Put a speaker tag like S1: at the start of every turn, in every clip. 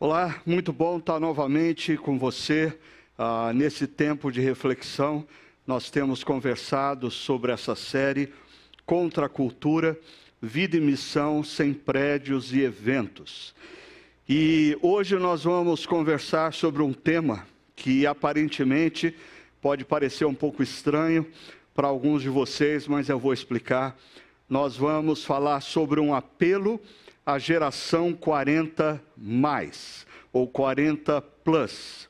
S1: Olá, muito bom estar novamente com você uh, nesse tempo de reflexão. Nós temos conversado sobre essa série Contra a Cultura, Vida e Missão sem Prédios e Eventos. E hoje nós vamos conversar sobre um tema que aparentemente pode parecer um pouco estranho para alguns de vocês, mas eu vou explicar. Nós vamos falar sobre um apelo a geração 40 mais ou 40 plus.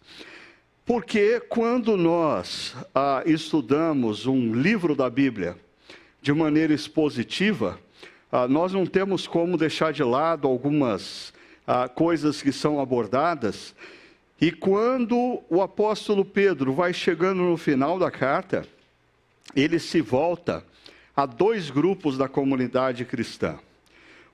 S1: Porque quando nós ah, estudamos um livro da Bíblia de maneira expositiva, ah, nós não temos como deixar de lado algumas ah, coisas que são abordadas. E quando o apóstolo Pedro vai chegando no final da carta, ele se volta a dois grupos da comunidade cristã.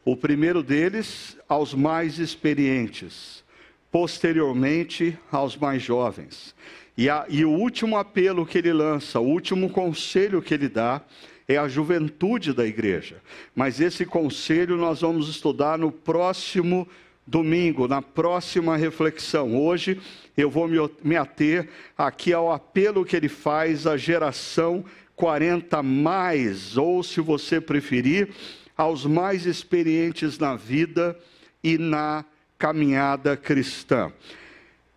S1: O primeiro deles aos mais experientes, posteriormente aos mais jovens. E, a, e, o último apelo que ele lança, o último conselho que ele dá, é a juventude da igreja. Mas esse conselho nós vamos estudar no próximo domingo, na próxima reflexão. Hoje eu vou me, me ater aqui ao apelo que ele faz à geração 40 mais, ou se você preferir, aos mais experientes na vida e na caminhada cristã.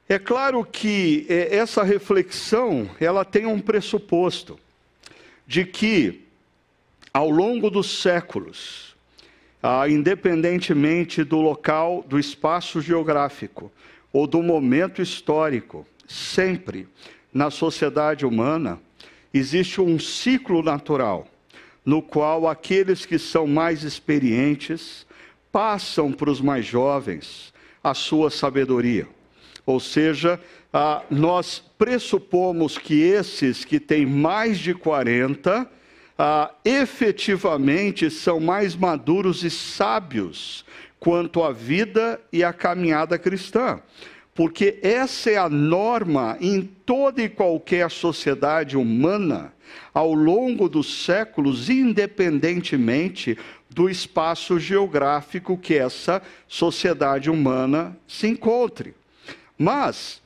S1: É claro que é, essa reflexão, ela tem um pressuposto de que ao longo dos séculos, ah, independentemente do local, do espaço geográfico ou do momento histórico, sempre na sociedade humana existe um ciclo natural no qual aqueles que são mais experientes passam para os mais jovens a sua sabedoria. Ou seja, ah, nós pressupomos que esses que têm mais de 40 ah, efetivamente são mais maduros e sábios quanto à vida e à caminhada cristã. Porque essa é a norma em toda e qualquer sociedade humana ao longo dos séculos, independentemente do espaço geográfico que essa sociedade humana se encontre. Mas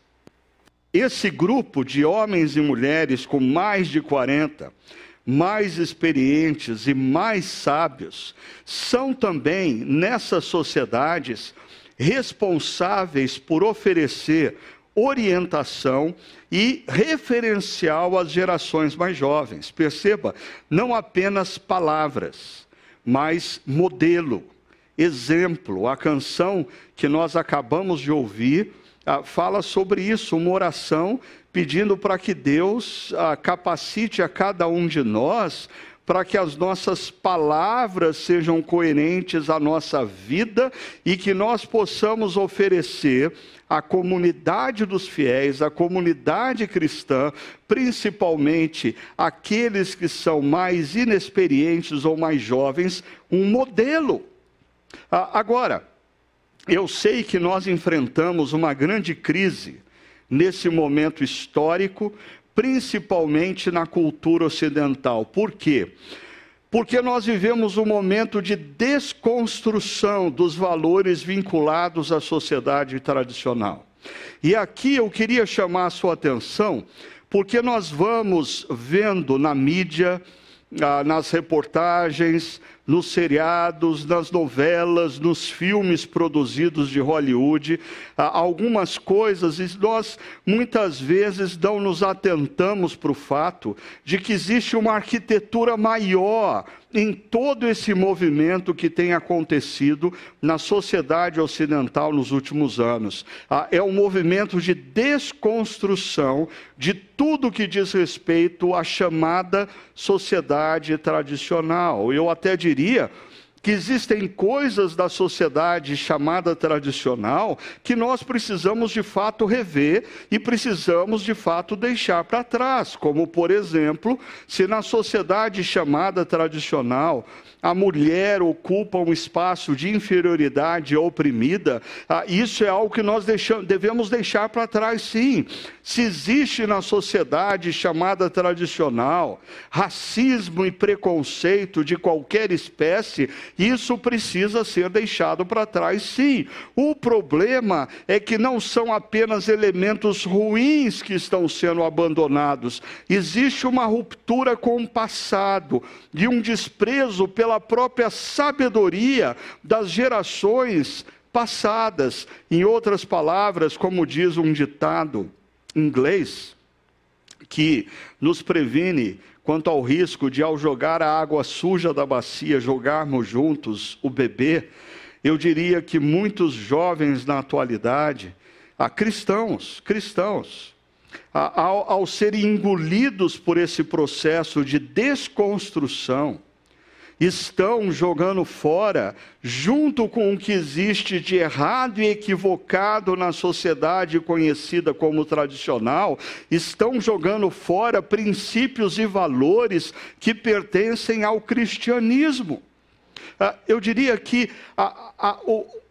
S1: esse grupo de homens e mulheres com mais de 40, mais experientes e mais sábios, são também, nessas sociedades, responsáveis por oferecer orientação e referencial às gerações mais jovens. Perceba, não apenas palavras, mas modelo, exemplo. A canção que nós acabamos de ouvir ah, fala sobre isso, uma oração pedindo para que Deus ah, capacite a cada um de nós para que as nossas palavras sejam coerentes à nossa vida e que nós possamos oferecer à comunidade dos fiéis, à comunidade cristã, principalmente aqueles que são mais inexperientes ou mais jovens, um modelo. Ah, agora, eu sei que nós enfrentamos uma grande crise nesse momento histórico, principalmente na cultura ocidental. Por quê? Porque nós vivemos um momento de desconstrução dos valores vinculados à sociedade tradicional. E aqui eu queria chamar a sua atenção, porque nós vamos vendo na mídia, ah, nas reportagens, nos seriados, nas novelas, nos filmes produzidos de Hollywood, ah, algumas coisas, e nós muitas vezes não nos atentamos para o fato de que existe uma arquitetura maior em todo esse movimento que tem acontecido na sociedade ocidental nos últimos anos. Ah, é um movimento de desconstrução de tudo que diz respeito à chamada sociedade tradicional. Eu até diria que existem coisas da sociedade chamada tradicional que nós precisamos de fato rever e precisamos de fato deixar para trás, como por exemplo, se na sociedade chamada tradicional a mulher ocupa um espaço de inferioridade oprimida, ah, isso é algo que nós deixamos, devemos deixar para trás, sim. Se existe na sociedade chamada tradicional racismo e preconceito de qualquer espécie, Isso precisa ser deixado para trás, sim. O problema é que não são apenas elementos ruins que estão sendo abandonados, existe uma ruptura com o passado e um desprezo pela própria sabedoria das gerações passadas. Em outras palavras, como diz um ditado inglês, que nos previne quanto ao risco de, ao jogar a água suja da bacia, jogarmos juntos o bebê, eu diria que muitos jovens na atualidade, ah, cristãos, cristãos, ao, ao serem engolidos por esse processo de desconstrução, estão jogando fora, junto com o que existe de errado e equivocado na sociedade conhecida como tradicional, estão jogando fora princípios e valores que pertencem ao cristianismo. Ah, eu diria que a, a,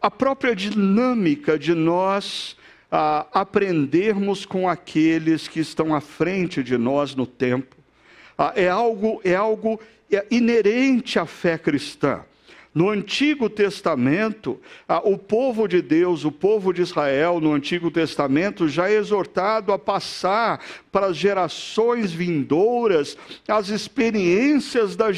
S1: a própria dinâmica de nós ah, aprendermos com aqueles que estão à frente de nós no tempo ah, é algo, é algo inerente à fé cristã. No Antigo Testamento, o povo de Deus, o povo de Israel, no Antigo Testamento, já é exortado a passar para as gerações vindouras as experiências das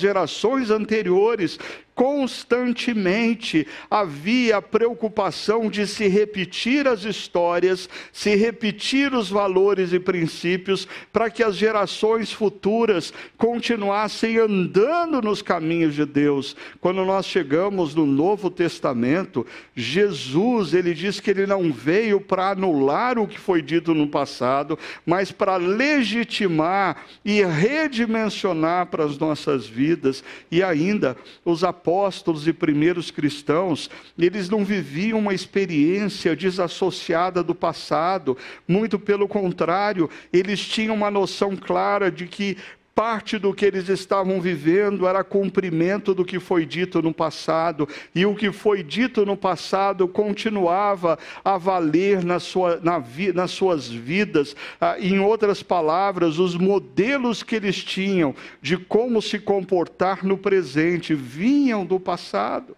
S1: gerações anteriores, constantemente havia a preocupação de se repetir as histórias, se repetir os valores e princípios, para que as gerações futuras continuassem andando nos caminhos de Deus. Quando nós chegamos no Novo Testamento, Jesus, ele diz que ele não veio para anular o que foi dito no passado, mas para legitimar e redimensionar para as nossas vidas e ainda os apóstolos apóstolos e primeiros cristãos, eles não viviam uma experiência desassociada do passado, muito pelo contrário, eles tinham uma noção clara de que Parte do que eles estavam vivendo era cumprimento do que foi dito no passado, e o que foi dito no passado continuava a valer na sua, na nas suas vidas. Ah, em outras palavras, os modelos que eles tinham de como se comportar no presente vinham do passado.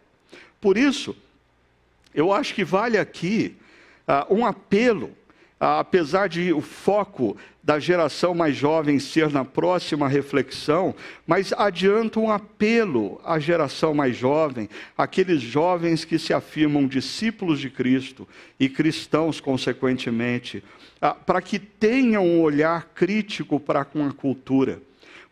S1: Por isso, eu acho que vale aqui ah, um apelo apesar de o foco da geração mais jovem ser na próxima reflexão, mas adianta um apelo à geração mais jovem, aqueles jovens que se afirmam discípulos de Cristo e cristãos, consequentemente, para que tenham um olhar crítico para com a cultura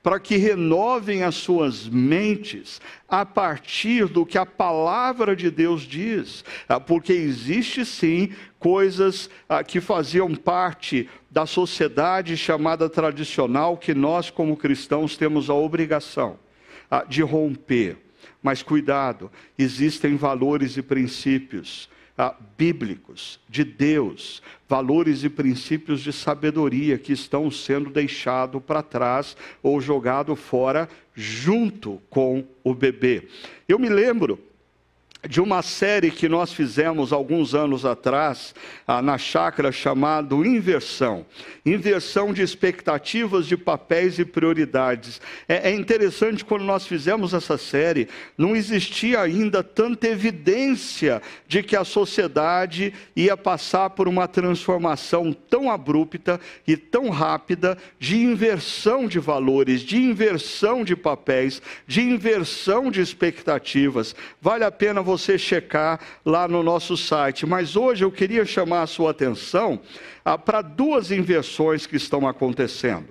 S1: para que renovem as suas mentes a partir do que a palavra de Deus diz, ah, porque existe sim coisas ah, que faziam parte da sociedade chamada tradicional que nós como cristãos temos a obrigação ah, de romper. Mas cuidado, existem valores e princípios ah, bíblicos, de Deus, valores e princípios de sabedoria que estão sendo deixados para trás ou jogados fora junto com o bebê. Eu me lembro de uma série que nós fizemos alguns anos atrás ah, na chácara chamado Inversão. Inversão de expectativas de papéis e prioridades. É, é interessante quando nós fizemos essa série, não existia ainda tanta evidência de que a sociedade ia passar por uma transformação tão abrupta e tão rápida de inversão de valores, de inversão de papéis, de inversão de expectativas. Vale a pena você você checar lá no nosso site. Mas hoje eu queria chamar a sua atenção ah, para duas inversões que estão acontecendo.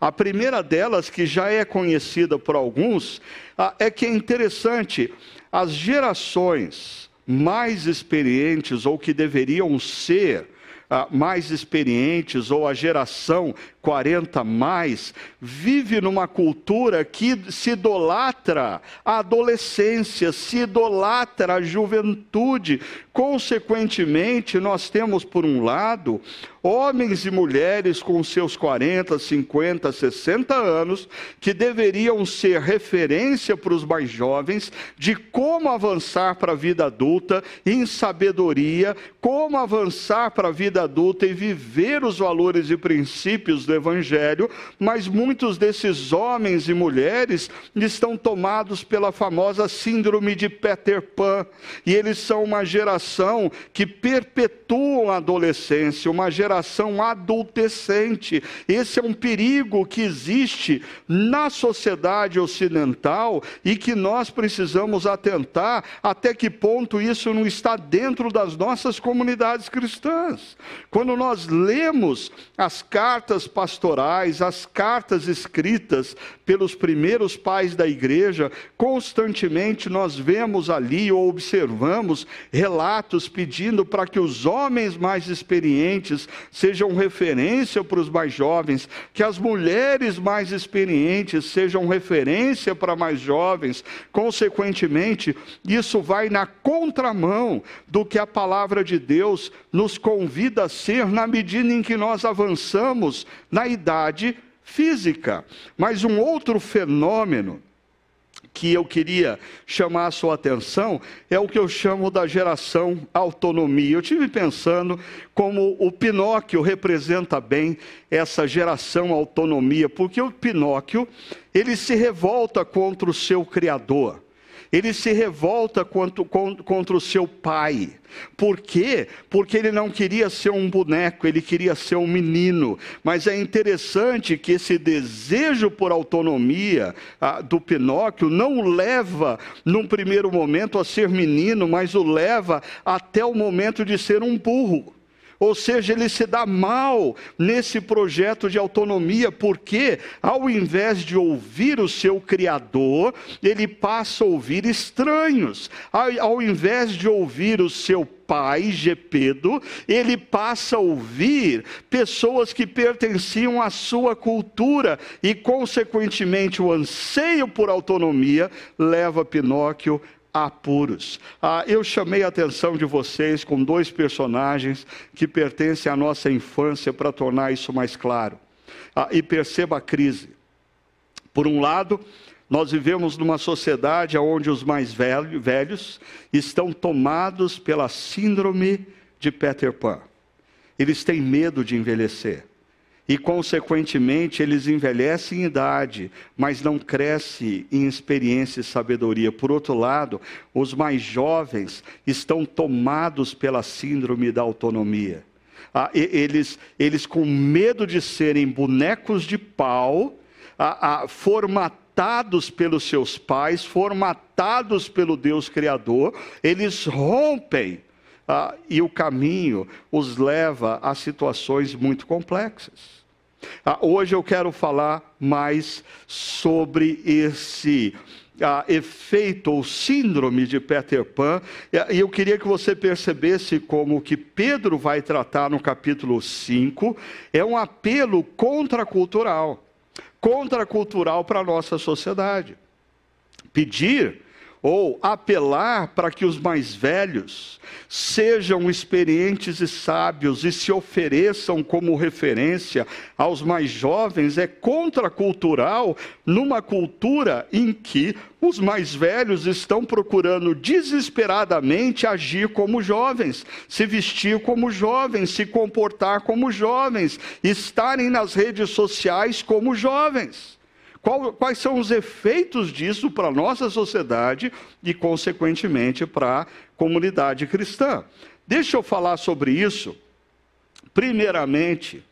S1: A primeira delas, que já é conhecida por alguns, ah, é que é interessante, as gerações mais experientes, ou que deveriam ser, ah, mais experientes, ou a geração 40 mais, vive numa cultura que se idolatra a adolescência, se idolatra a juventude. Consequentemente, nós temos, por um lado, homens e mulheres com seus 40, 50, 60 anos, que deveriam ser referência para os mais jovens de como avançar para a vida adulta em sabedoria, como avançar para a vida adulta e viver os valores e princípios do Evangelho, mas muitos desses homens e mulheres estão tomados pela famosa síndrome de Peter Pan, e eles são uma geração que perpetua a adolescência, uma geração adultescente. Esse é um perigo que existe na sociedade ocidental e que nós precisamos atentar até que ponto isso não está dentro das nossas comunidades cristãs. Quando nós lemos as cartas pastorais, as cartas escritas pelos primeiros pais da igreja, constantemente nós vemos ali ou observamos relatos pedindo para que os homens mais experientes sejam referência para os mais jovens, que as mulheres mais experientes sejam referência para mais jovens. Consequentemente, isso vai na contramão do que a palavra de Deus nos convida a ser na medida em que nós avançamos na idade física. Mas um outro fenômeno que eu queria chamar a sua atenção é o que eu chamo da geração autonomia. Eu tive pensando como o Pinóquio representa bem essa geração autonomia, porque o Pinóquio, ele se revolta contra o seu criador ele se revolta contra, contra o seu pai. Por quê? Porque ele não queria ser um boneco, ele queria ser um menino. Mas é interessante que esse desejo por autonomia ah, do Pinóquio não o leva, num primeiro momento, a ser menino, mas o leva até o momento de ser um burro. Ou seja, ele se dá mal nesse projeto de autonomia, porque ao invés de ouvir o seu Criador, ele passa a ouvir estranhos. Ao, invés de ouvir o seu pai, Gepedo, ele passa a ouvir pessoas que pertenciam à sua cultura e, consequentemente, o anseio por autonomia leva Pinóquio apuros. Ah, eu chamei a atenção de vocês com dois personagens que pertencem à nossa infância para tornar isso mais claro. Ah, e perceba a crise. Por um lado, nós vivemos numa sociedade onde os mais velho, velhos estão tomados pela síndrome de Peter Pan. Eles têm medo de envelhecer e, consequentemente, eles envelhecem em idade, mas não crescem em experiência e sabedoria. Por outro lado, os mais jovens estão tomados pela síndrome da autonomia. Ah, eles, eles, com medo de serem bonecos de pau, ah, ah, formatados pelos seus pais, formatados pelo Deus Criador, eles rompem ah, e o caminho os leva a situações muito complexas. Ah, hoje eu quero falar mais sobre esse ah, efeito ou síndrome de Peter Pan, e eu queria que você percebesse como que Pedro vai tratar no capítulo 5, é um apelo contracultural, contracultural para a nossa sociedade. Pedir ou apelar para que os mais velhos sejam experientes e sábios e se ofereçam como referência aos mais jovens é contracultural numa cultura em que os mais velhos estão procurando desesperadamente agir como jovens, se vestir como jovens, se comportar como jovens, estarem nas redes sociais como jovens. Qual, quais são os efeitos disso para a nossa sociedade e, consequentemente, para a comunidade cristã? Deixa eu falar sobre isso, primeiramente,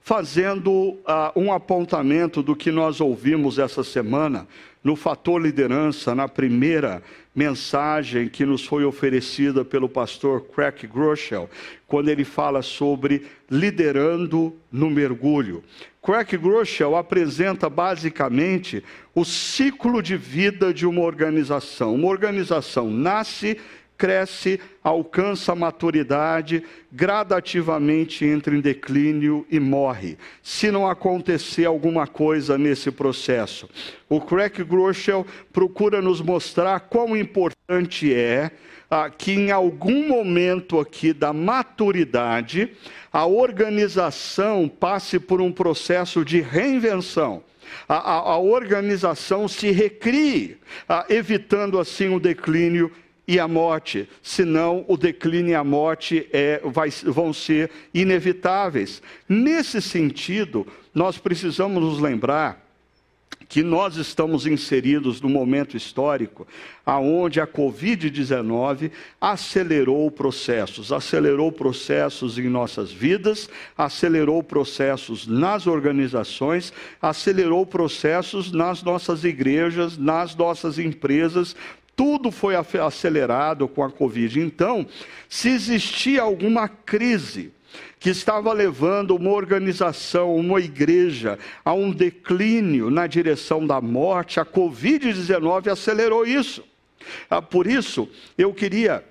S1: fazendo uh, um apontamento do que nós ouvimos essa semana no Fator Liderança, na primeira mensagem que nos foi oferecida pelo pastor Craig Groeschel, quando ele fala sobre liderando no mergulho. Craig Groeschel apresenta basicamente o ciclo de vida de uma organização. Uma organização nasce, cresce, alcança a maturidade, gradativamente entra em declínio e morre, se não acontecer alguma coisa nesse processo. O Craig Groeschel procura nos mostrar quão importante é ah, que em algum momento aqui da maturidade, a organização passe por um processo de reinvenção. A, a, a organização se recrie, ah, evitando assim o declínio e a morte, senão o declínio e a morte é, vai, vão ser inevitáveis. Nesse sentido, nós precisamos nos lembrar que nós estamos inseridos no momento histórico aonde a Covid-19 acelerou processos, acelerou processos em nossas vidas, acelerou processos nas organizações, acelerou processos nas nossas igrejas, nas nossas empresas, tudo foi acelerado com a Covid. Então, se existia alguma crise, que estava levando uma organização, uma igreja, a um declínio na direção da morte, a Covid-19 acelerou isso. Ah, por isso, eu queria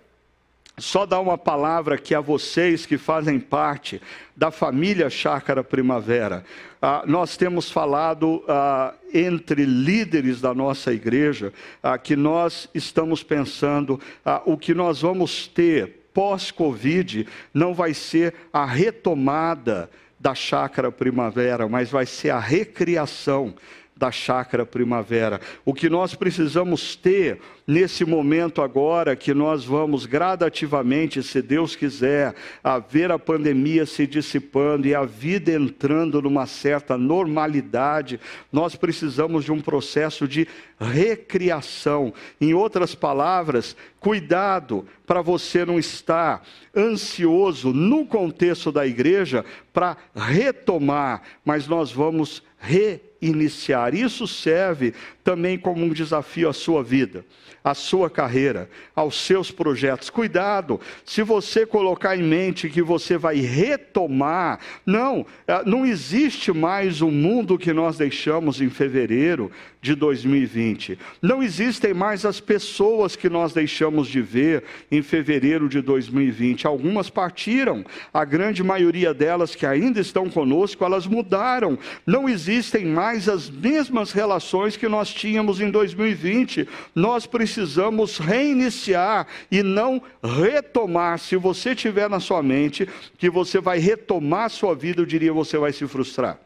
S1: só dar uma palavra aqui a vocês que fazem parte da família Chácara Primavera. Ah, nós temos falado ah, entre líderes da nossa igreja ah, que nós estamos pensando ah, o que nós vamos ter pós-Covid não vai ser a retomada da chácara primavera, mas vai ser a recriação da chácara primavera. O que nós precisamos ter nesse momento agora que nós vamos gradativamente, se Deus quiser, a ver a pandemia se dissipando e a vida entrando numa certa normalidade, nós precisamos de um processo de recriação. Em outras palavras, cuidado para você não estar ansioso no contexto da igreja para retomar, mas nós vamos reiniciar. Isso serve também como um desafio à sua vida à sua carreira, aos seus projetos. Cuidado, se você colocar em mente que você vai retomar, não, é, não existe mais o mundo que nós deixamos em fevereiro de 2020. Não existem mais as pessoas que nós deixamos de ver em fevereiro de 2020. Algumas partiram, a grande maioria delas que ainda estão conosco, elas mudaram. Não existem mais as mesmas relações que nós tínhamos em 2020. Nós precisamos reiniciar e não retomar. Se você tiver na sua mente que você vai retomar a sua vida, eu diria você vai se frustrar.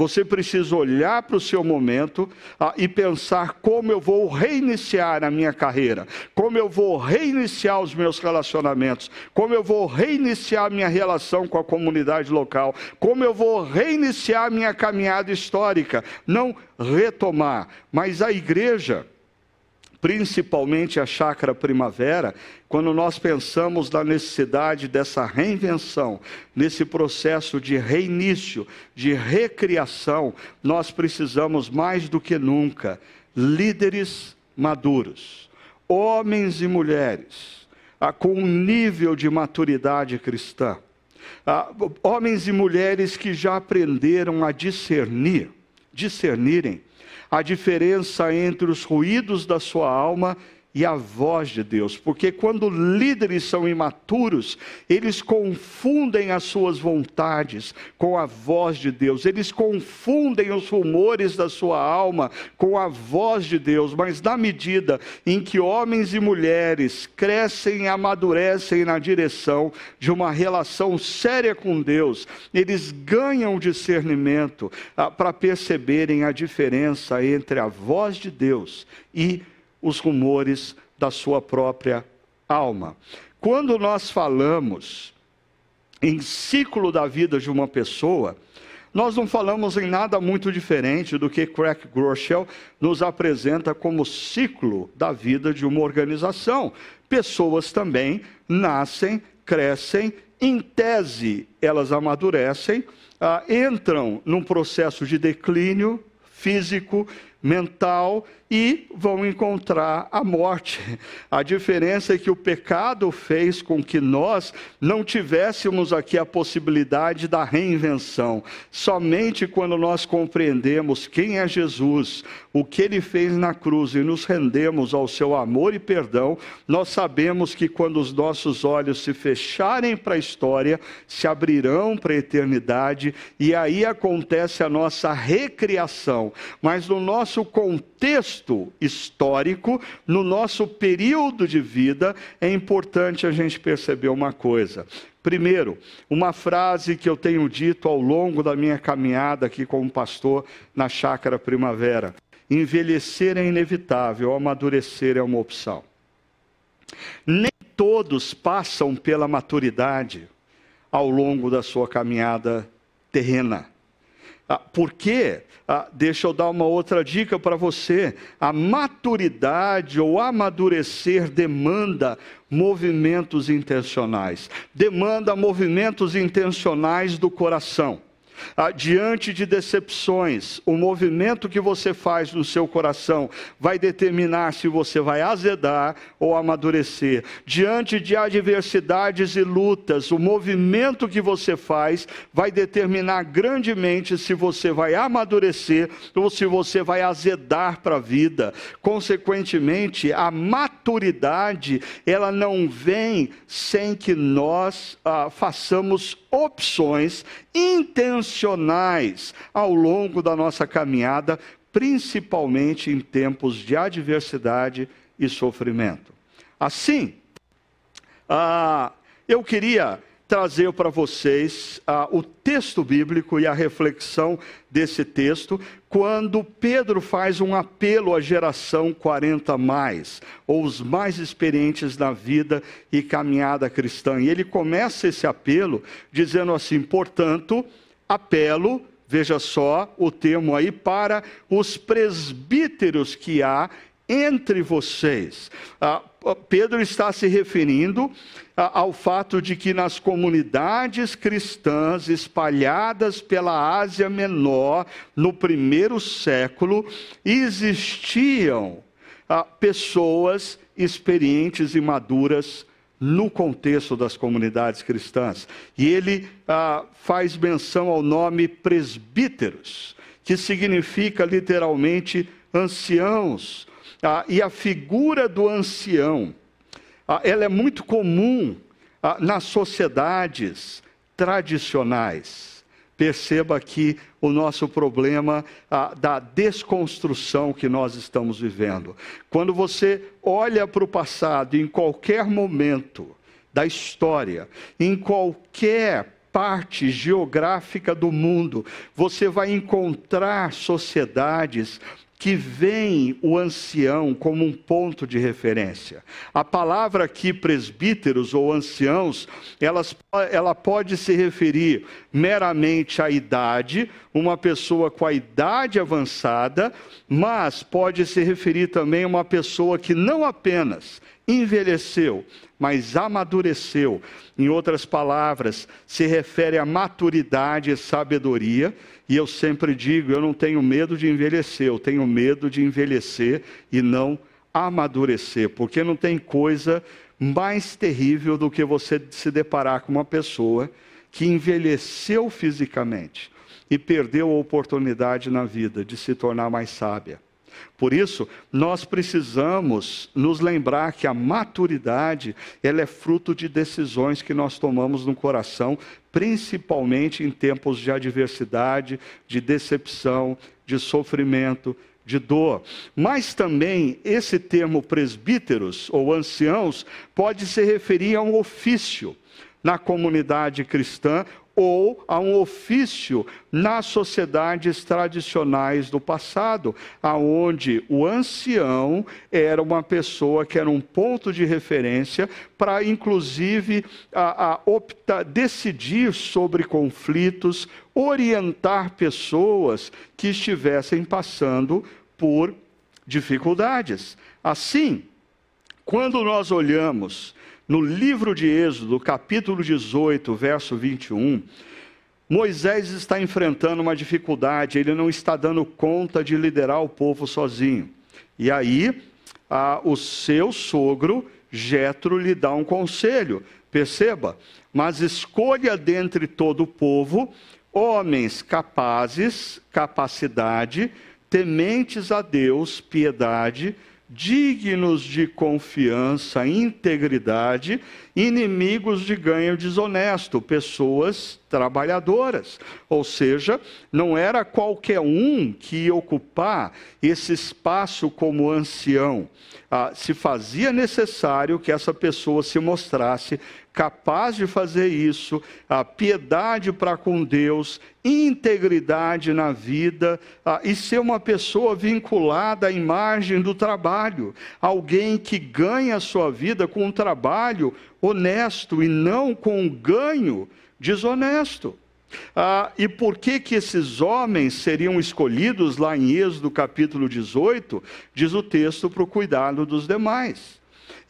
S1: Você precisa olhar para o seu momento ah, e pensar como eu vou reiniciar a minha carreira, como eu vou reiniciar os meus relacionamentos, como eu vou reiniciar a minha relação com a comunidade local, como eu vou reiniciar a minha caminhada histórica. Não retomar, mas a igreja principalmente a chácara primavera, quando nós pensamos na necessidade dessa reinvenção, nesse processo de reinício, de recriação, nós precisamos mais do que nunca líderes maduros, homens e mulheres ah, com um nível de maturidade cristã, ah, homens e mulheres que já aprenderam a discernir, discernirem a diferença entre os ruídos da sua alma e a voz de Deus, porque quando líderes são imaturos, eles confundem as suas vontades com a voz de Deus, eles confundem os rumores da sua alma com a voz de Deus, mas na medida em que homens e mulheres crescem e amadurecem na direção de uma relação séria com Deus, eles ganham discernimento ah, para perceberem a diferença entre a voz de Deus e os rumores da sua própria alma. Quando nós falamos em ciclo da vida de uma pessoa, nós não falamos em nada muito diferente do que Craig Groeschel nos apresenta como ciclo da vida de uma organização. Pessoas também nascem, crescem, em tese elas amadurecem, ah, entram num processo de declínio físico, mental e vão encontrar a morte. A diferença é que o pecado fez com que nós não tivéssemos aqui a possibilidade da reinvenção. Somente quando nós compreendemos quem é Jesus, o que ele fez na cruz e nos rendemos ao seu amor e perdão, nós sabemos que quando os nossos olhos se fecharem para a história, se abrirão para a eternidade e aí acontece a nossa recriação. Mas no nosso contexto, contexto histórico, no nosso período de vida, é importante a gente perceber uma coisa. Primeiro, uma frase que eu tenho dito ao longo da minha caminhada aqui como pastor na Chácara Primavera: envelhecer é inevitável, amadurecer é uma opção. Nem todos passam pela maturidade ao longo da sua caminhada terrena. Ah, por quê? Ah, deixa eu dar uma outra dica para você. A maturidade ou amadurecer demanda movimentos intencionais, demanda movimentos intencionais do coração diante de decepções, o movimento que você faz no seu coração vai determinar se você vai azedar ou amadurecer. Diante de adversidades e lutas, o movimento que você faz vai determinar grandemente se você vai amadurecer ou se você vai azedar para a vida. Consequentemente, a maturidade, ela não vem sem que nós ah, façamos opções intencionais ao longo da nossa caminhada, principalmente em tempos de adversidade e sofrimento. Assim, ah, eu queria trazer para vocês ah, o texto bíblico e a reflexão desse texto, quando Pedro faz um apelo à geração 40 mais, ou os mais experientes na vida e caminhada cristã. E ele começa esse apelo dizendo assim: portanto, apelo veja só o termo aí, para os presbíteros que há entre vocês. Ah, Pedro está se referindo ah, ao fato de que nas comunidades cristãs espalhadas pela Ásia Menor, no primeiro século, existiam ah, pessoas experientes e maduras no contexto das comunidades cristãs. E ele ah, faz menção ao nome presbíteros, que significa literalmente anciãos ah, e a figura do ancião, ah, ela é muito comum ah, nas sociedades tradicionais. Perceba aqui o nosso problema ah, da desconstrução que nós estamos vivendo. Quando você olha para o passado, em qualquer momento da história, em qualquer parte geográfica do mundo, você vai encontrar sociedades que vem o ancião como um ponto de referência. A palavra aqui, presbíteros ou anciãos, elas, ela pode se referir meramente à idade, uma pessoa com a idade avançada, mas pode se referir também a uma pessoa que não apenas envelheceu, mas amadureceu. Em outras palavras, se refere à maturidade e sabedoria. E eu sempre digo: eu não tenho medo de envelhecer, eu tenho medo de envelhecer e não amadurecer, porque não tem coisa mais terrível do que você se deparar com uma pessoa que envelheceu fisicamente e perdeu a oportunidade na vida de se tornar mais sábia. Por isso, nós precisamos nos lembrar que a maturidade, ela é fruto de decisões que nós tomamos no coração, principalmente em tempos de adversidade, de decepção, de sofrimento, de dor. Mas também esse termo presbíteros ou anciãos pode se referir a um ofício na comunidade cristã ou a um ofício nas sociedades tradicionais do passado, aonde o ancião era uma pessoa que era um ponto de referência para, inclusive, a, a decidir sobre conflitos, orientar pessoas que estivessem passando por dificuldades. Assim, quando nós olhamos no livro de Êxodo, capítulo 18, verso 21, Moisés está enfrentando uma dificuldade, ele não está dando conta de liderar o povo sozinho. E aí, a, o seu sogro, Jetro, lhe dá um conselho. Perceba, mas escolha dentre todo o povo homens capazes, capacidade, tementes a Deus, piedade, dignos de confiança, integridade, inimigos de ganho desonesto, pessoas trabalhadoras. Ou seja, não era qualquer um que ia ocupar esse espaço como ancião. Ah, se fazia necessário que essa pessoa se mostrasse capaz de fazer isso, a piedade para com Deus, integridade na vida ah, e ser uma pessoa vinculada à imagem do trabalho, alguém que ganha a sua vida com um trabalho honesto e não com um ganho desonesto. Ah, e por que que esses homens seriam escolhidos lá em Êxodo capítulo 18? Diz o texto para o cuidado dos demais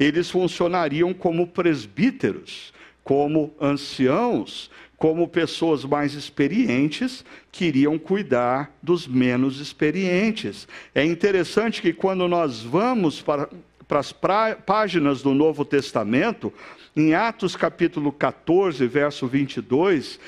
S1: eles funcionariam como presbíteros, como anciãos, como pessoas mais experientes que iriam cuidar dos menos experientes. É interessante que quando nós vamos para, para as pra, páginas do Novo Testamento, em Atos capítulo 14, verso 22,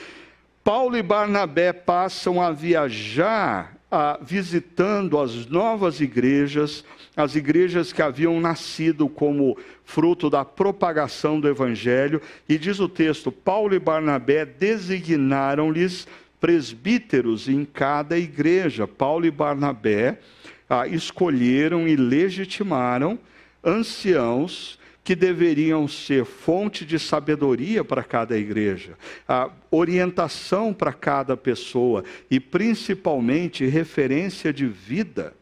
S1: Paulo e Barnabé passam a viajar ah, visitando as novas igrejas, as igrejas que haviam nascido como fruto da propagação do evangelho, e diz o texto: Paulo e Barnabé designaram-lhes presbíteros em cada igreja. Paulo e Barnabé ah, escolheram e legitimaram anciãos que deveriam ser fonte de sabedoria para cada igreja, a orientação para cada pessoa e principalmente referência de vida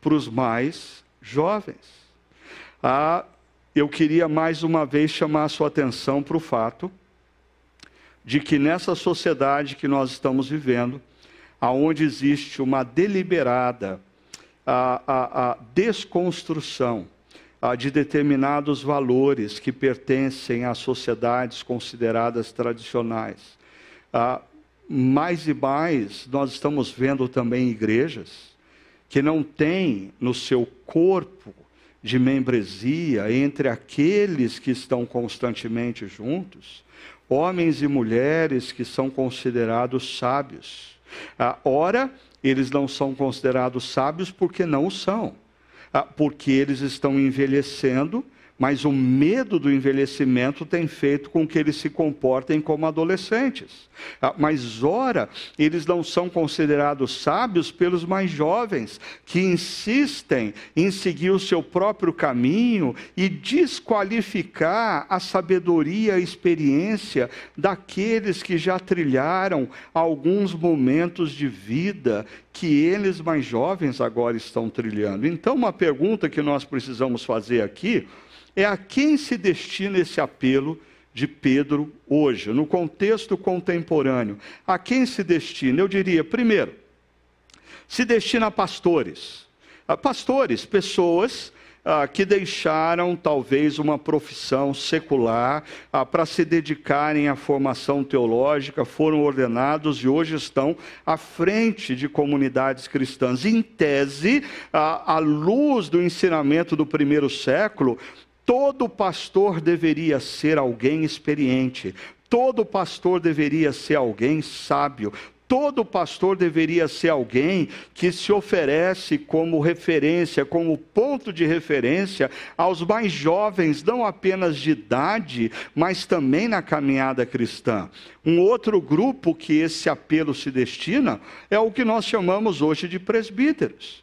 S1: para os mais jovens. Ah, eu queria mais uma vez chamar a sua atenção para o fato de que nessa sociedade que nós estamos vivendo, aonde existe uma deliberada a, a, a desconstrução ah, de determinados valores que pertencem às sociedades consideradas tradicionais. Ah, mais e mais, nós estamos vendo também igrejas que não têm no seu corpo de membresia entre aqueles que estão constantemente juntos, homens e mulheres que são considerados sábios. Ah, ora, eles não são considerados sábios porque não o são porque eles estão envelhecendo, mas o medo do envelhecimento tem feito com que eles se comportem como adolescentes. Ah, mas, ora, eles não são considerados sábios pelos mais jovens, que insistem em seguir o seu próprio caminho e desqualificar a sabedoria e a experiência daqueles que já trilharam alguns momentos de vida que eles mais jovens agora estão trilhando. Então, uma pergunta que nós precisamos fazer aqui é a quem se destina esse apelo de Pedro hoje, no contexto contemporâneo. A quem se destina? Eu diria, primeiro, se destina a pastores. A pastores, pessoas ah, que deixaram talvez uma profissão secular ah, para se dedicarem à formação teológica, foram ordenados e hoje estão à frente de comunidades cristãs. Em tese, ah, à luz do ensinamento do primeiro século, todo pastor deveria ser alguém experiente, Todo pastor deveria ser alguém sábio, todo pastor deveria ser alguém que se oferece como referência, como ponto de referência aos mais jovens, não apenas de idade, mas também na caminhada cristã. Um outro grupo que esse apelo se destina é o que nós chamamos hoje de presbíteros,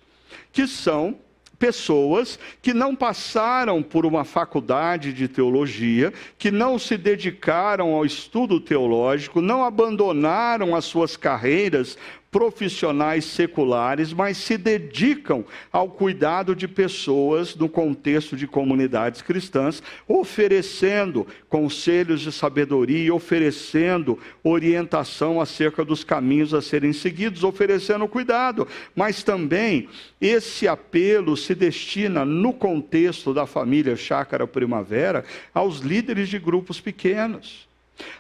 S1: que são pessoas que não passaram por uma faculdade de teologia, que não se dedicaram ao estudo teológico, não abandonaram as suas carreiras profissionais seculares, mas se dedicam ao cuidado de pessoas no contexto de comunidades cristãs, oferecendo conselhos de sabedoria, oferecendo orientação acerca dos caminhos a serem seguidos, oferecendo cuidado, mas também esse apelo se destina, no contexto da família Chácara Primavera, aos líderes de grupos pequenos.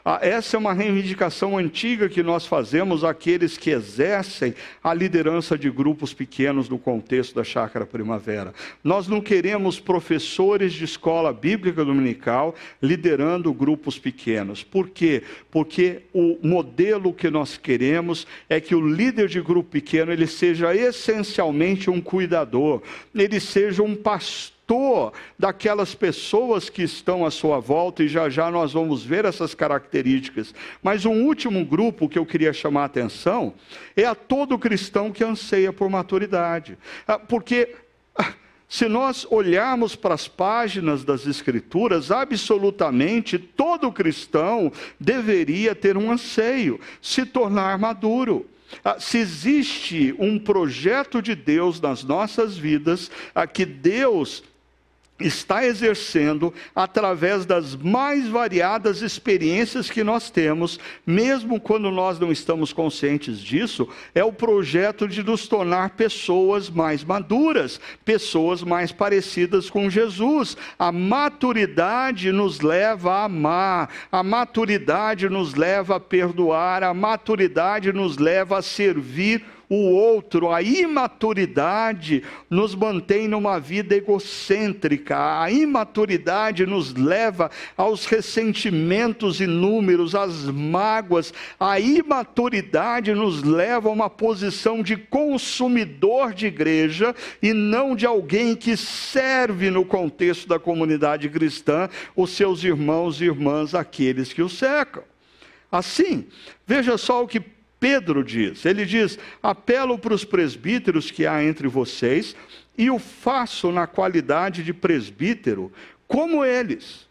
S1: Ah, essa é uma reivindicação antiga que nós fazemos àqueles que exercem a liderança de grupos pequenos no contexto da Chácara Primavera. Nós não queremos professores de escola bíblica dominical liderando grupos pequenos. Por quê? Porque o modelo que nós queremos é que o líder de grupo pequeno ele seja essencialmente um cuidador, ele seja um pastor daquelas pessoas que estão à sua volta, e já já nós vamos ver essas características. Mas um último grupo que eu queria chamar a atenção é a todo cristão que anseia por maturidade. Ah, porque ah, Se nós olharmos para as páginas das Escrituras, absolutamente todo cristão deveria ter um anseio, se tornar maduro. Ah, se existe um projeto de Deus nas nossas vidas, a que Deus está exercendo através das mais variadas experiências que nós temos, mesmo quando nós não estamos conscientes disso, é o projeto de nos tornar pessoas mais maduras, pessoas mais parecidas com Jesus. A maturidade nos leva a amar, a maturidade nos leva a perdoar, a maturidade nos leva a servir o outro, a imaturidade nos mantém numa vida egocêntrica, a imaturidade nos leva aos ressentimentos inúmeros, às mágoas, a imaturidade nos leva a uma posição de consumidor de igreja e não de alguém que serve no contexto da comunidade cristã os seus irmãos e irmãs, aqueles que o secam. Assim, veja só o que Pedro diz. Ele diz: apelo para os presbíteros que há entre vocês e o faço na qualidade de presbítero, como eles,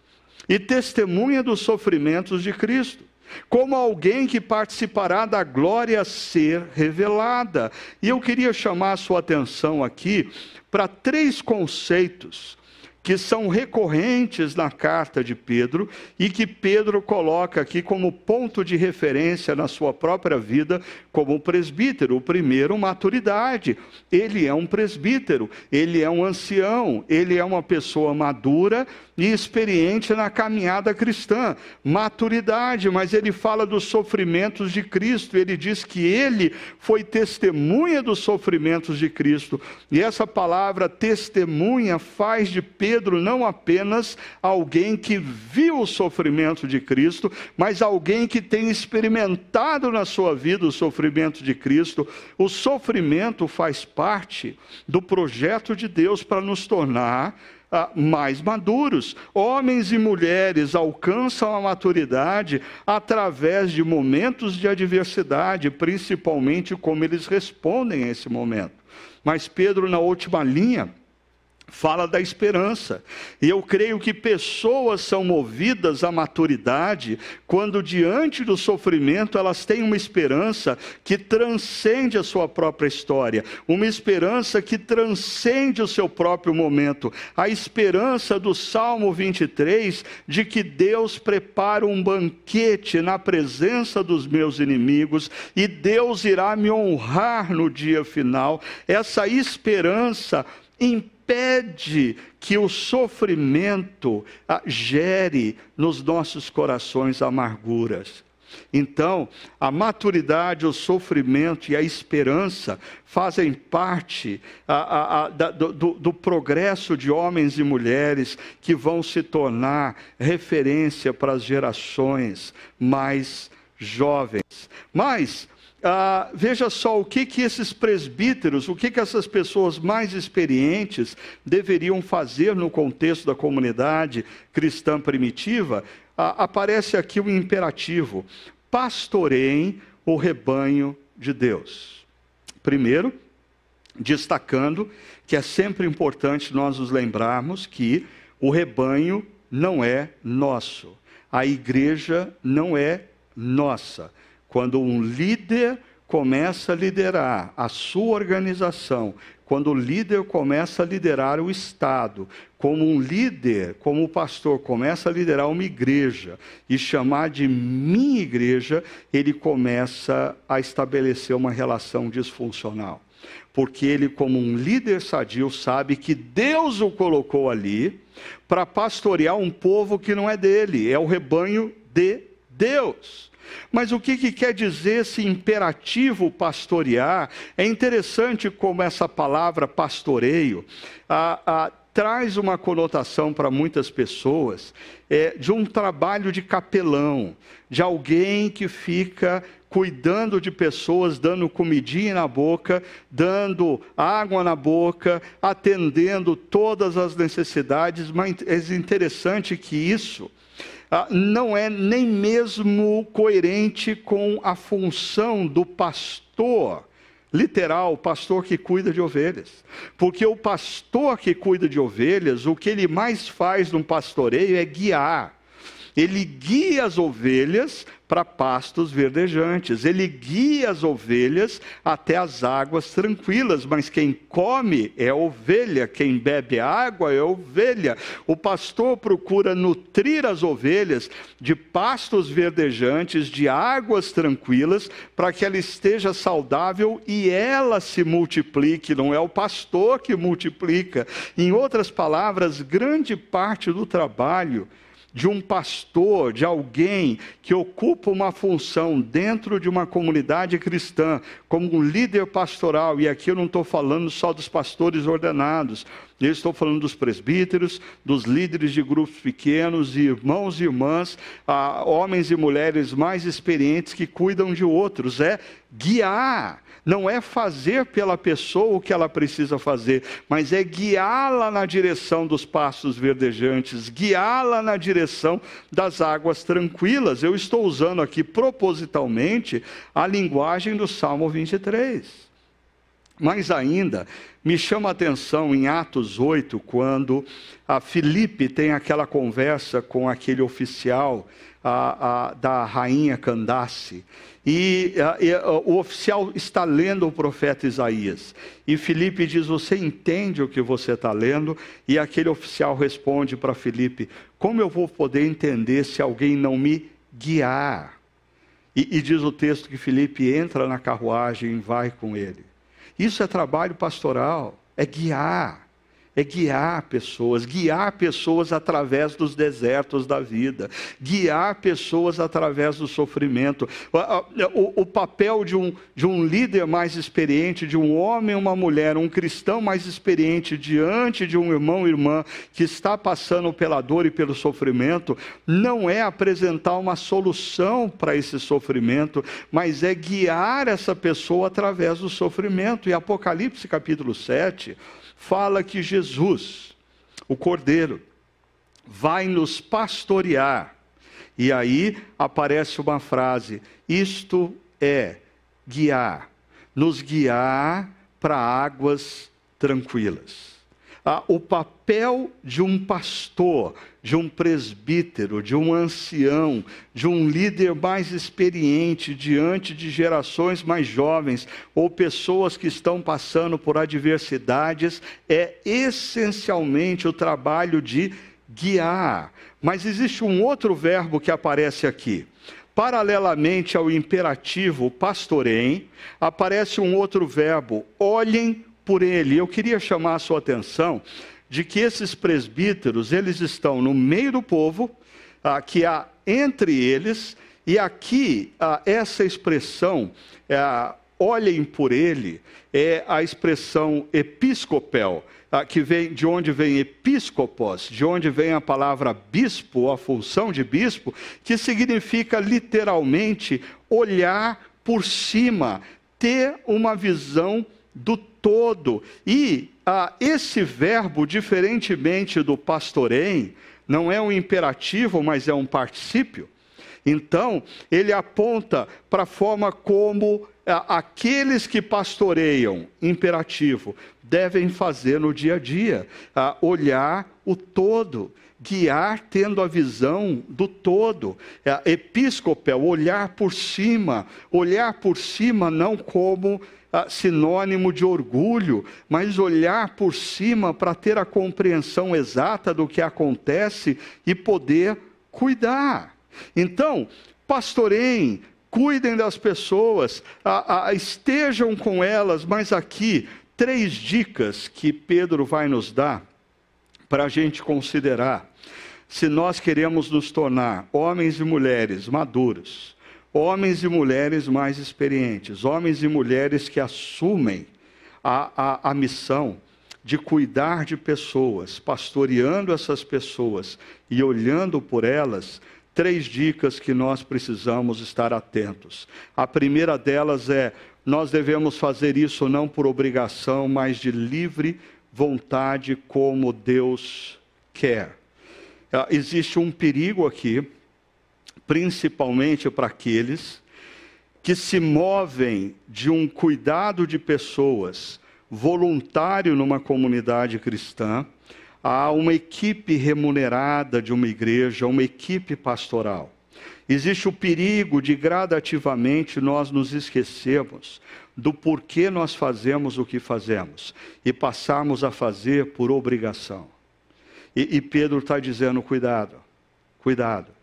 S1: e testemunha dos sofrimentos de Cristo, como alguém que participará da glória ser revelada. E eu queria chamar a sua atenção aqui para três conceitos que são recorrentes na carta de Pedro e que Pedro coloca aqui como ponto de referência na sua própria vida como presbítero. O primeiro, maturidade. Ele é um presbítero, ele é um ancião, ele é uma pessoa madura e experiente na caminhada cristã. Maturidade, mas ele fala dos sofrimentos de Cristo, ele diz que ele foi testemunha dos sofrimentos de Cristo. E essa palavra testemunha faz de Pedro não apenas alguém que viu o sofrimento de Cristo, mas alguém que tem experimentado na sua vida o sofrimento de Cristo. O sofrimento faz parte do projeto de Deus para nos tornar ah, mais maduros. Homens e mulheres alcançam a maturidade através de momentos de adversidade, principalmente como eles respondem a esse momento. Mas Pedro, na última linha, fala da esperança. E eu creio que pessoas são movidas à maturidade quando, diante do sofrimento, elas têm uma esperança que transcende a sua própria história, uma esperança que transcende o seu próprio momento. A esperança do Salmo 23 de que Deus prepara um banquete na presença dos meus inimigos e Deus irá me honrar no dia final. Essa esperança impede impede que o sofrimento ah, gere nos nossos corações amarguras. Então, a maturidade, o sofrimento e a esperança fazem parte a, a, a, do, do, progresso de homens e mulheres que vão se tornar referência para as gerações mais jovens. Mas ah, veja só o que, que esses presbíteros, o que, que essas pessoas mais experientes deveriam fazer no contexto da comunidade cristã primitiva. Ah, aparece aqui o um imperativo: pastoreiem o rebanho de Deus. Primeiro, destacando que é sempre importante nós nos lembrarmos que o rebanho não é nosso, a igreja não é nossa. Quando um líder começa a liderar a sua organização, quando o líder começa a liderar o Estado, como um líder, como o pastor começa a liderar uma igreja e chamar de minha igreja, ele começa a estabelecer uma relação disfuncional. Porque ele, como um líder sadio, sabe que Deus o colocou ali para pastorear um povo que não é dele, é o rebanho de Deus. Mas o que, que, quer dizer esse imperativo pastorear? É interessante como essa palavra pastoreio traz uma conotação para muitas pessoas é, de um trabalho de capelão, de alguém que fica cuidando de pessoas, dando comidinha na boca, dando água na boca, atendendo todas as necessidades. Mas é interessante que isso ah, não é nem mesmo coerente com a função do pastor literal, pastor que cuida de ovelhas. Porque o pastor que cuida de ovelhas, o que ele mais faz no pastoreio é guiar. Ele guia as ovelhas para pastos verdejantes. Ele guia as ovelhas até as águas tranquilas, mas quem come é ovelha, quem bebe água é ovelha. O pastor procura nutrir as ovelhas de pastos verdejantes, de águas tranquilas, para que ela esteja saudável e ela se multiplique. Não é o pastor que multiplica. Em outras palavras, grande parte do trabalho de um pastor, de alguém que ocupa uma função dentro de uma comunidade cristã, como um líder pastoral, e aqui eu não estou falando só dos pastores ordenados, eu estou falando dos presbíteros, dos líderes de grupos pequenos, irmãos e irmãs, ah, homens e mulheres mais experientes que cuidam de outros, é guiar não é fazer pela pessoa o que ela precisa fazer, mas é guiá-la na direção dos pastos verdejantes, guiá-la na direção das águas tranquilas. Eu estou usando aqui propositalmente a linguagem do Salmo 23. Mais ainda, me chama a atenção em Atos 8, quando a Filipe tem aquela conversa com aquele oficial a, a, da rainha Candace. E, a, o oficial está lendo o profeta Isaías. E Filipe diz: Você entende o que você está lendo? E aquele oficial responde para Filipe: Como eu vou poder entender se alguém não me guiar? E, e diz o texto que Filipe entra na carruagem e vai com ele. Isso é trabalho pastoral, é guiar é guiar pessoas, guiar pessoas através dos desertos da vida, guiar pessoas através do sofrimento. O, o, papel de um, de um líder mais experiente, de um homem uma mulher, um cristão mais experiente diante de um irmão irmã que está passando pela dor e pelo sofrimento, não é apresentar uma solução para esse sofrimento, mas é guiar essa pessoa através do sofrimento. E Apocalipse capítulo 7 fala que Jesus, o Cordeiro, vai nos pastorear. E aí aparece uma frase: isto é guiar, nos guiar para águas tranquilas ah, o papel de um pastor, de um presbítero, de um ancião, de um líder mais experiente diante de gerações mais jovens ou pessoas que estão passando por adversidades é essencialmente o trabalho de guiar. Mas existe um outro verbo que aparece aqui. Paralelamente ao imperativo pastorem, aparece um outro verbo, olhem por ele. Eu queria chamar a sua atenção de que esses presbíteros, eles estão no meio do povo, ah, que há entre eles, e aqui ah, essa expressão, ah, olhem por ele, é a expressão episcopel, ah, que vem de onde vem episcopos, de onde vem a palavra bispo, a função de bispo, que significa literalmente olhar por cima, ter uma visão do todo. E ah, esse verbo, diferentemente do pastorem, não é um imperativo, mas é um particípio. Então, ele aponta para a forma como ah, aqueles que pastoreiam, imperativo, devem fazer no dia a dia, ah, olhar o todo, guiar tendo a visão do todo. É, episcopel, olhar por cima, olhar por cima não como ah, sinônimo de orgulho, mas olhar por cima para ter a compreensão exata do que acontece e poder cuidar. Então, pastoreiem, cuidem das pessoas, ah, ah, estejam com elas, mas aqui, três dicas que Pedro vai nos dar para a gente considerar. Se nós queremos nos tornar homens e mulheres maduros, homens e mulheres mais experientes, homens e mulheres que assumem a, a, a missão de cuidar de pessoas, pastoreando essas pessoas e olhando por elas, três dicas que nós precisamos estar atentos. A primeira delas é: nós devemos fazer isso não por obrigação, mas de livre vontade, como Deus quer. Ah, existe um perigo aqui principalmente para aqueles que se movem de um cuidado de pessoas voluntário numa comunidade cristã a uma equipe remunerada de uma igreja, uma equipe pastoral. Existe o perigo de gradativamente nós nos esquecermos do porquê nós fazemos o que fazemos e passarmos a fazer por obrigação. E, e Pedro está dizendo: cuidado, cuidado.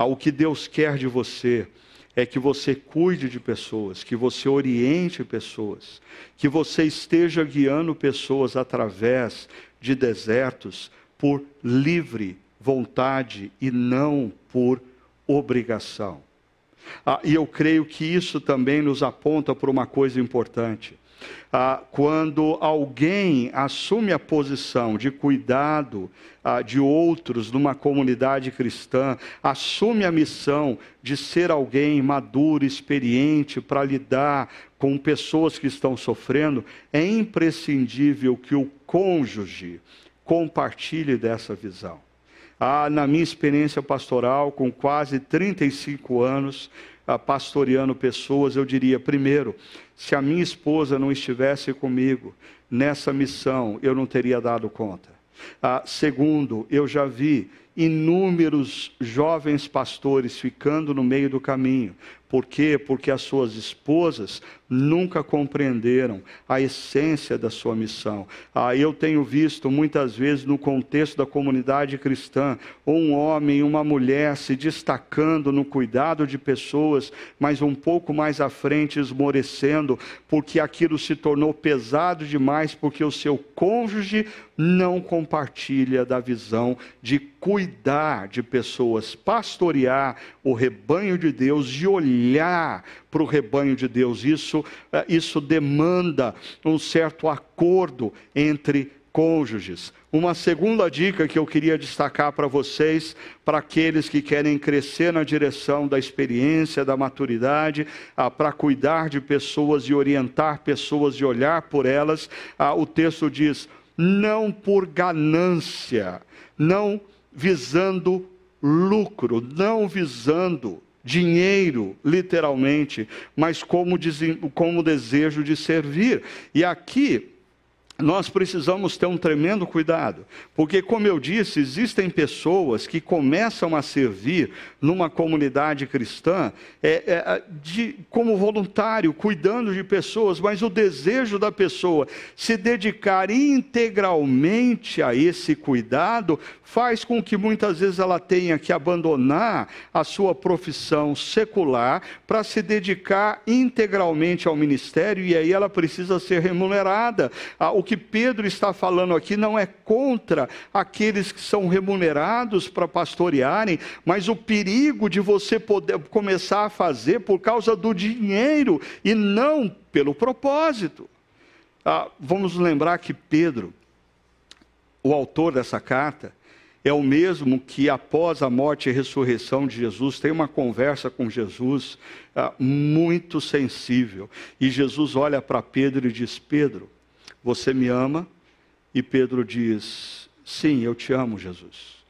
S1: Ah, o que Deus quer de você é que você cuide de pessoas, que você oriente pessoas, que você esteja guiando pessoas através de desertos por livre vontade e não por obrigação. Ah, e eu creio que isso também nos aponta para uma coisa importante. Ah, quando alguém assume a posição de cuidado ah, de outros numa comunidade cristã, assume a missão de ser alguém maduro, experiente para lidar com pessoas que estão sofrendo, é imprescindível que o cônjuge compartilhe dessa visão. Ah, na minha experiência pastoral, com quase 35 anos, ah, pastoreando pessoas, eu diria: primeiro, se a minha esposa não estivesse comigo nessa missão, eu não teria dado conta. Ah, segundo, eu já vi inúmeros jovens pastores ficando no meio do caminho, por quê? Porque as suas esposas nunca compreenderam a essência da sua missão. Ah, eu tenho visto muitas vezes no contexto da comunidade cristã, um homem e uma mulher se destacando no cuidado de pessoas, mas um pouco mais à frente esmorecendo, porque aquilo se tornou pesado demais, porque o seu cônjuge não compartilha da visão de cuidar de pessoas, pastorear o rebanho de Deus, de olhar para o rebanho de Deus. Isso, eh, isso demanda um certo acordo entre cônjuges. Uma segunda dica que eu queria destacar para vocês, para aqueles que querem crescer na direção da experiência, da maturidade, ah, para cuidar de pessoas e orientar pessoas e olhar por elas, ah, o texto diz: não por ganância, não visando lucro, não visando dinheiro, literalmente, mas como, como desejo de servir. E aqui nós precisamos ter um tremendo cuidado, porque, como eu disse, existem pessoas que começam a servir numa comunidade cristã é, é, de, como voluntário, cuidando de pessoas, mas o desejo da pessoa se dedicar integralmente a esse cuidado faz com que muitas vezes ela tenha que abandonar a sua profissão secular para se dedicar integralmente ao ministério e aí ela precisa ser remunerada. O que Pedro está falando aqui não é contra aqueles que são remunerados para pastorearem, mas o perigo de você poder começar a fazer por causa do dinheiro e não pelo propósito. Ah, vamos lembrar que Pedro, o autor dessa carta, é o mesmo que, após a morte e ressurreição de Jesus, tem uma conversa com Jesus ah, muito sensível. E Jesus olha para Pedro e diz: Pedro, você me ama? E Pedro diz: Sim, eu te amo, Jesus.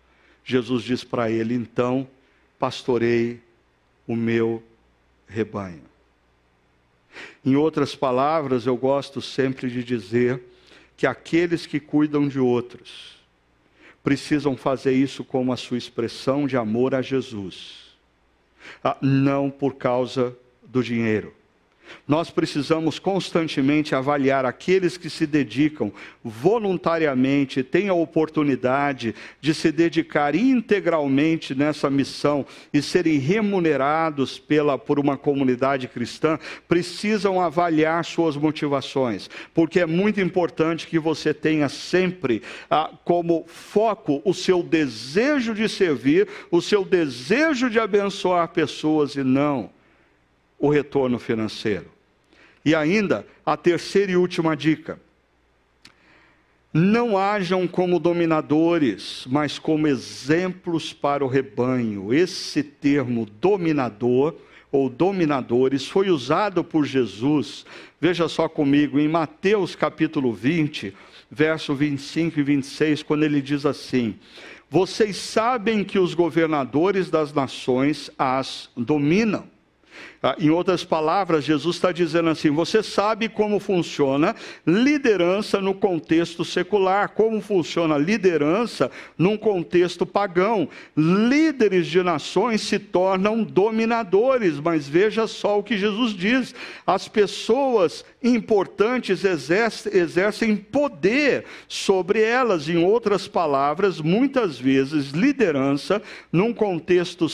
S1: Jesus diz para ele: Então, pastorei o meu rebanho. Em outras palavras, eu gosto sempre de dizer que aqueles que cuidam de outros precisam fazer isso como a sua expressão de amor a Jesus, ah, não por causa do dinheiro. Nós precisamos constantemente avaliar aqueles que se dedicam voluntariamente, têm a oportunidade de se dedicar integralmente nessa missão e serem remunerados pela, por uma comunidade cristã, precisam avaliar suas motivações, porque é muito importante que você tenha sempre ah, como foco o seu desejo de servir, o seu desejo de abençoar pessoas e não o retorno financeiro. E ainda, a terceira e última dica. Não hajam como dominadores, mas como exemplos para o rebanho. Esse termo dominador ou dominadores foi usado por Jesus, veja só comigo, em Mateus capítulo 20, verso 25 e 26, quando ele diz assim: Vocês sabem que os governadores das nações as dominam em outras palavras, Jesus está dizendo assim: você sabe como funciona liderança no contexto secular, como funciona liderança num contexto pagão. Líderes de nações se tornam dominadores, mas veja só o que Jesus diz: as pessoas importantes exercem poder sobre elas. Em outras palavras, muitas vezes, liderança num contexto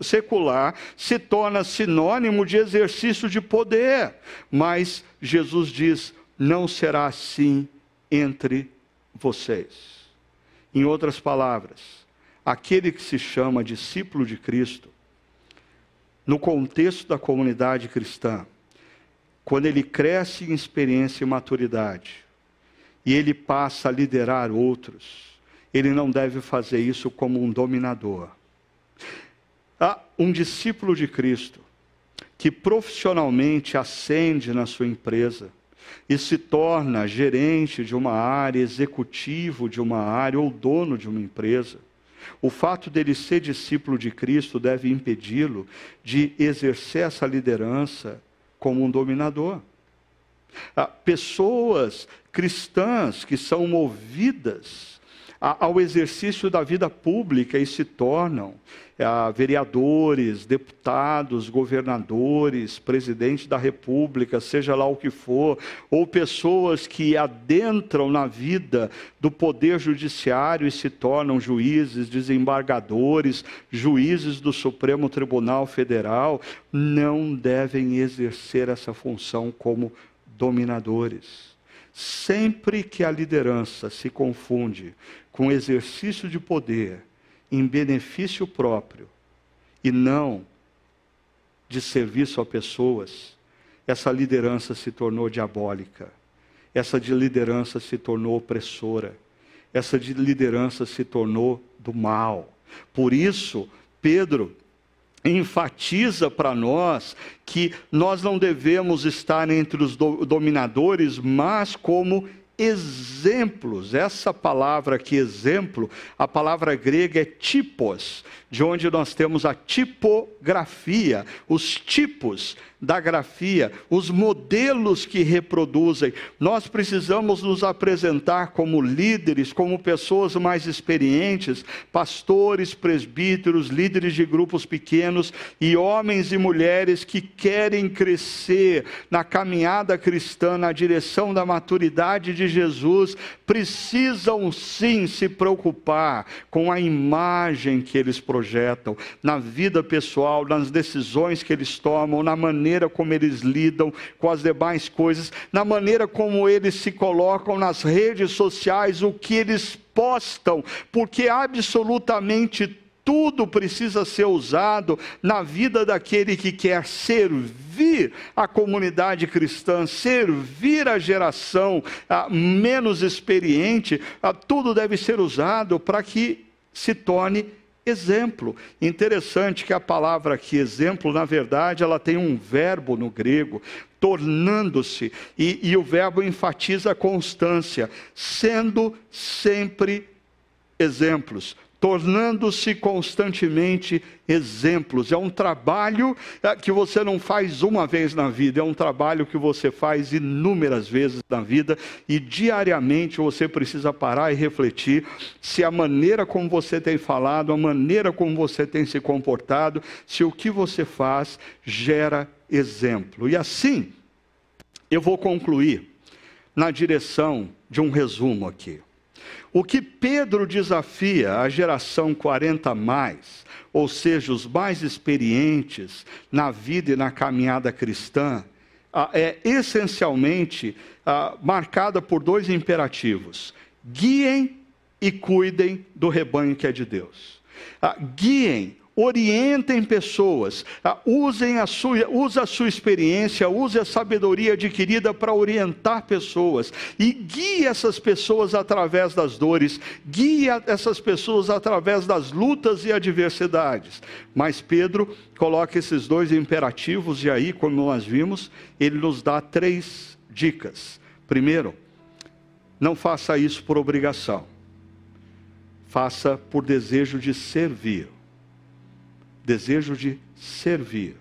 S1: secular se torna sinônimo sinônimo de exercício de poder. Mas Jesus diz: não será assim entre vocês. Em outras palavras, aquele que se chama discípulo de Cristo, no contexto da comunidade cristã, quando ele cresce em experiência e maturidade, e ele passa a liderar outros, ele não deve fazer isso como um dominador. Ah, um discípulo de Cristo que profissionalmente ascende na sua empresa e se torna gerente de uma área, executivo de uma área ou dono de uma empresa. O fato dele ser discípulo de Cristo deve impedi-lo de exercer essa liderança como um dominador. Pessoas cristãs que são movidas ao exercício da vida pública e se tornam é, vereadores, deputados, governadores, presidente da república, seja lá o que for, ou pessoas que adentram na vida do poder judiciário e se tornam juízes, desembargadores, juízes do Supremo Tribunal Federal, não devem exercer essa função como dominadores. Sempre que a liderança se confunde com exercício de poder em benefício próprio e não de serviço a pessoas, essa liderança se tornou diabólica. Essa de liderança se tornou opressora. Essa de liderança se tornou do mal. Por isso, Pedro enfatiza para nós que nós não devemos estar entre os dominadores, mas como exemplos. Essa palavra aqui, exemplo, a palavra grega é tipos, de onde nós temos a tipografia, os tipos da grafia, os modelos que reproduzem. Nós precisamos nos apresentar como líderes, como pessoas mais experientes, pastores, presbíteros, líderes de grupos pequenos e homens e mulheres que querem crescer na caminhada cristã, na direção da maturidade de Jesus, precisam sim se preocupar com a imagem que eles projetam, na vida pessoal, nas decisões que eles tomam, na maneira maneira como eles lidam com as demais coisas, na maneira como eles se colocam nas redes sociais, o que eles postam, porque absolutamente tudo precisa ser usado na vida daquele que quer servir a comunidade cristã, servir a geração a menos experiente, a, tudo deve ser usado para que se torne exemplo. Interessante que a palavra aqui, exemplo, na verdade, ela tem um verbo no grego, tornando-se, e, e o verbo enfatiza a constância, sendo sempre exemplos tornando-se constantemente exemplos. É um trabalho é, que você não faz uma vez na vida, é um trabalho que você faz inúmeras vezes na vida e diariamente você precisa parar e refletir se a maneira como você tem falado, a maneira como você tem se comportado, se o que você faz gera exemplo. E assim, eu vou concluir na direção de um resumo aqui. O que Pedro desafia a geração 40 mais, ou seja, os mais experientes na vida e na caminhada cristã, é essencialmente marcada por dois imperativos: guiem e cuidem do rebanho que é de Deus. Guiem orientem pessoas, ah, usem a sua, use a sua experiência, use a sabedoria adquirida para orientar pessoas e guie essas pessoas através das dores, guie essas pessoas através das lutas e adversidades. Mas Pedro coloca esses dois imperativos e aí, como nós vimos, ele nos dá três dicas. Primeiro, não faça isso por obrigação. Faça por desejo de servir desejo de servir.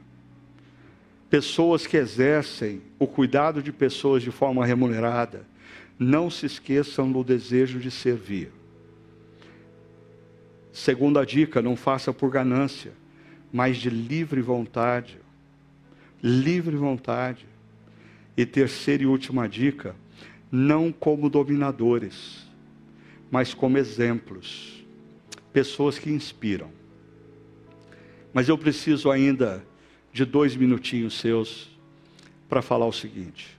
S1: pessoas que exercem o cuidado de pessoas de forma remunerada, não se esqueçam do desejo de servir. Segunda dica: não faça por ganância, mas de livre vontade. Livre vontade. E terceira e última dica: não como dominadores, mas como exemplos, pessoas que inspiram. Mas eu preciso ainda de dois minutinhos seus para falar o seguinte.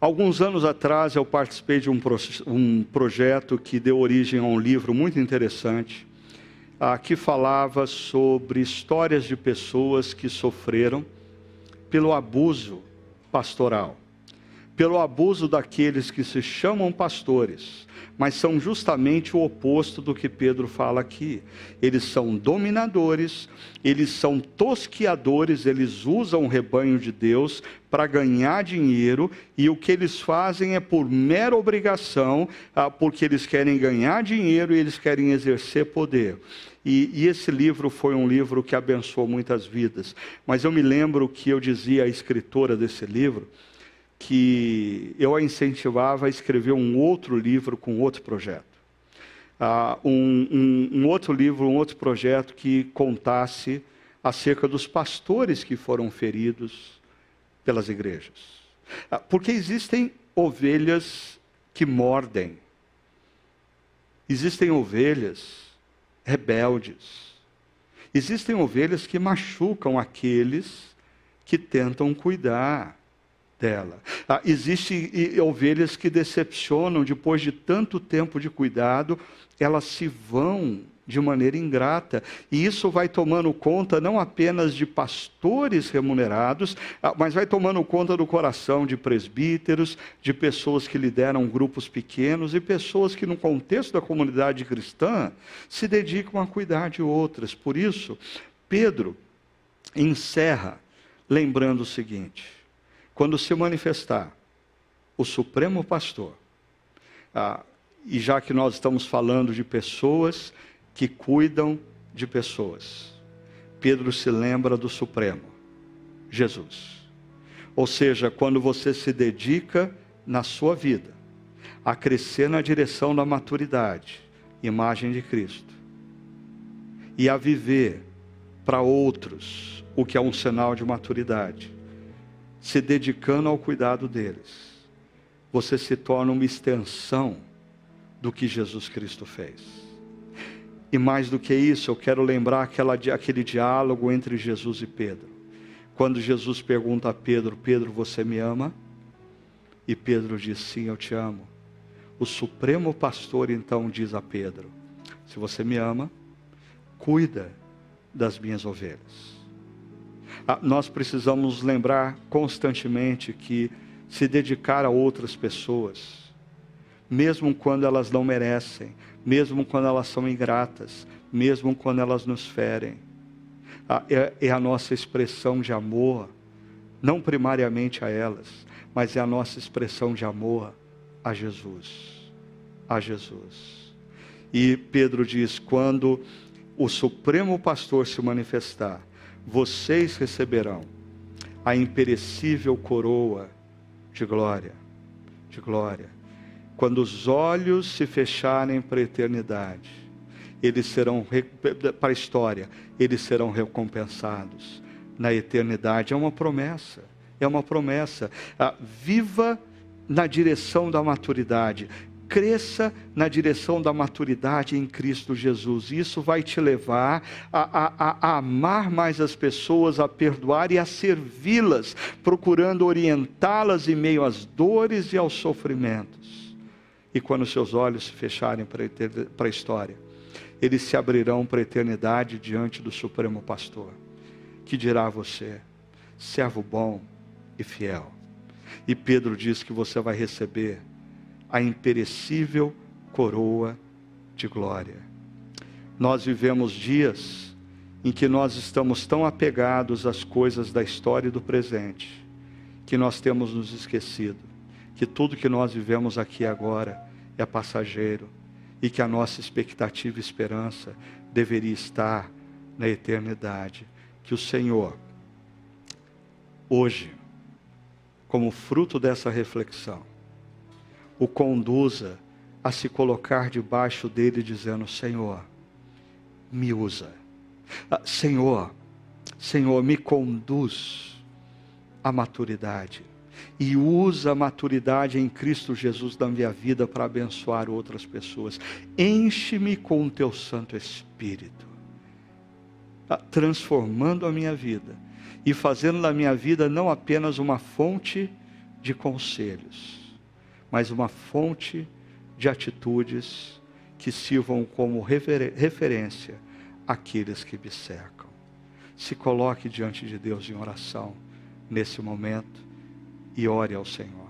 S1: Alguns anos atrás eu participei de um, pro, um projeto que deu origem a um livro muito interessante, ah, que falava sobre histórias de pessoas que sofreram pelo abuso pastoral pelo abuso daqueles que se chamam pastores, mas são justamente o oposto do que Pedro fala aqui. Eles são dominadores, eles são tosquiadores, eles usam o rebanho de Deus para ganhar dinheiro e o que eles fazem é por mera obrigação, ah, porque eles querem ganhar dinheiro e eles querem exercer poder. E, e, esse livro foi um livro que abençoou muitas vidas. Mas eu me lembro que eu dizia à escritora desse livro que eu a incentivava a escrever um outro livro com outro projeto. Uh, um, um, um, outro livro, um outro projeto que contasse acerca dos pastores que foram feridos pelas igrejas. Uh, porque existem ovelhas que mordem, existem ovelhas rebeldes, existem ovelhas que machucam aqueles que tentam cuidar dela. Ah, Existem ovelhas que decepcionam, depois de tanto tempo de cuidado, elas se vão de maneira ingrata. E isso vai tomando conta não apenas de pastores remunerados, ah, mas vai tomando conta do coração de presbíteros, de pessoas que lideram grupos pequenos e pessoas que, no contexto da comunidade cristã, se dedicam a cuidar de outras. Por isso, Pedro encerra lembrando o seguinte quando se manifestar o Supremo Pastor, ah, e já que nós estamos falando de pessoas que cuidam de pessoas, Pedro se lembra do Supremo, Jesus. Ou seja, quando você se dedica na sua vida a crescer na direção da maturidade, imagem de Cristo, e a viver para outros o que é um sinal de maturidade, se dedicando ao cuidado deles, você se torna uma extensão do que Jesus Cristo fez. E mais do que isso, eu quero lembrar aquela, aquele diálogo entre Jesus e Pedro. Quando Jesus pergunta a Pedro: Pedro, você me ama? E Pedro diz: Sim, eu te amo. O Supremo Pastor então diz a Pedro: Se você me ama, cuida das minhas ovelhas. Ah, nós precisamos lembrar constantemente que se dedicar a outras pessoas, mesmo quando elas não merecem, mesmo quando elas são ingratas, mesmo quando elas nos ferem, ah, é, é a nossa expressão de amor, não primariamente a elas, mas é a nossa expressão de amor a Jesus. A Jesus. E Pedro diz: quando o Supremo Pastor se manifestar, vocês receberão a imperecível coroa de glória, de glória. Quando os olhos se fecharem para a eternidade, eles serão para a história, eles serão recompensados na eternidade. É uma promessa, é uma promessa. Ah, viva na direção da maturidade cresça na direção da maturidade em Cristo Jesus. Isso vai te levar a, a, a amar mais as pessoas, a perdoar e a servi-las, procurando orientá-las em meio às dores e aos sofrimentos. E quando seus olhos se fecharem para a história, eles se abrirão para a eternidade diante do Supremo Pastor, que dirá a você: servo bom e fiel. E Pedro diz que você vai receber a imperecível coroa de glória. Nós vivemos dias em que nós estamos tão apegados às coisas da história e do presente, que nós temos nos esquecido que tudo que nós vivemos aqui agora é passageiro e que a nossa expectativa e esperança deveria estar na eternidade. Que o Senhor hoje, como fruto dessa reflexão, o conduza a se colocar debaixo dele, dizendo: Senhor, me usa. Ah, Senhor, Senhor, me conduz à maturidade. E usa a maturidade em Cristo Jesus da minha vida para abençoar outras pessoas. Enche-me com o teu Santo Espírito, ah, transformando a minha vida e fazendo da minha vida não apenas uma fonte de conselhos, mas uma fonte de atitudes que sirvam como referência àqueles que me cercam. Se coloque diante de Deus em oração nesse momento e ore ao Senhor.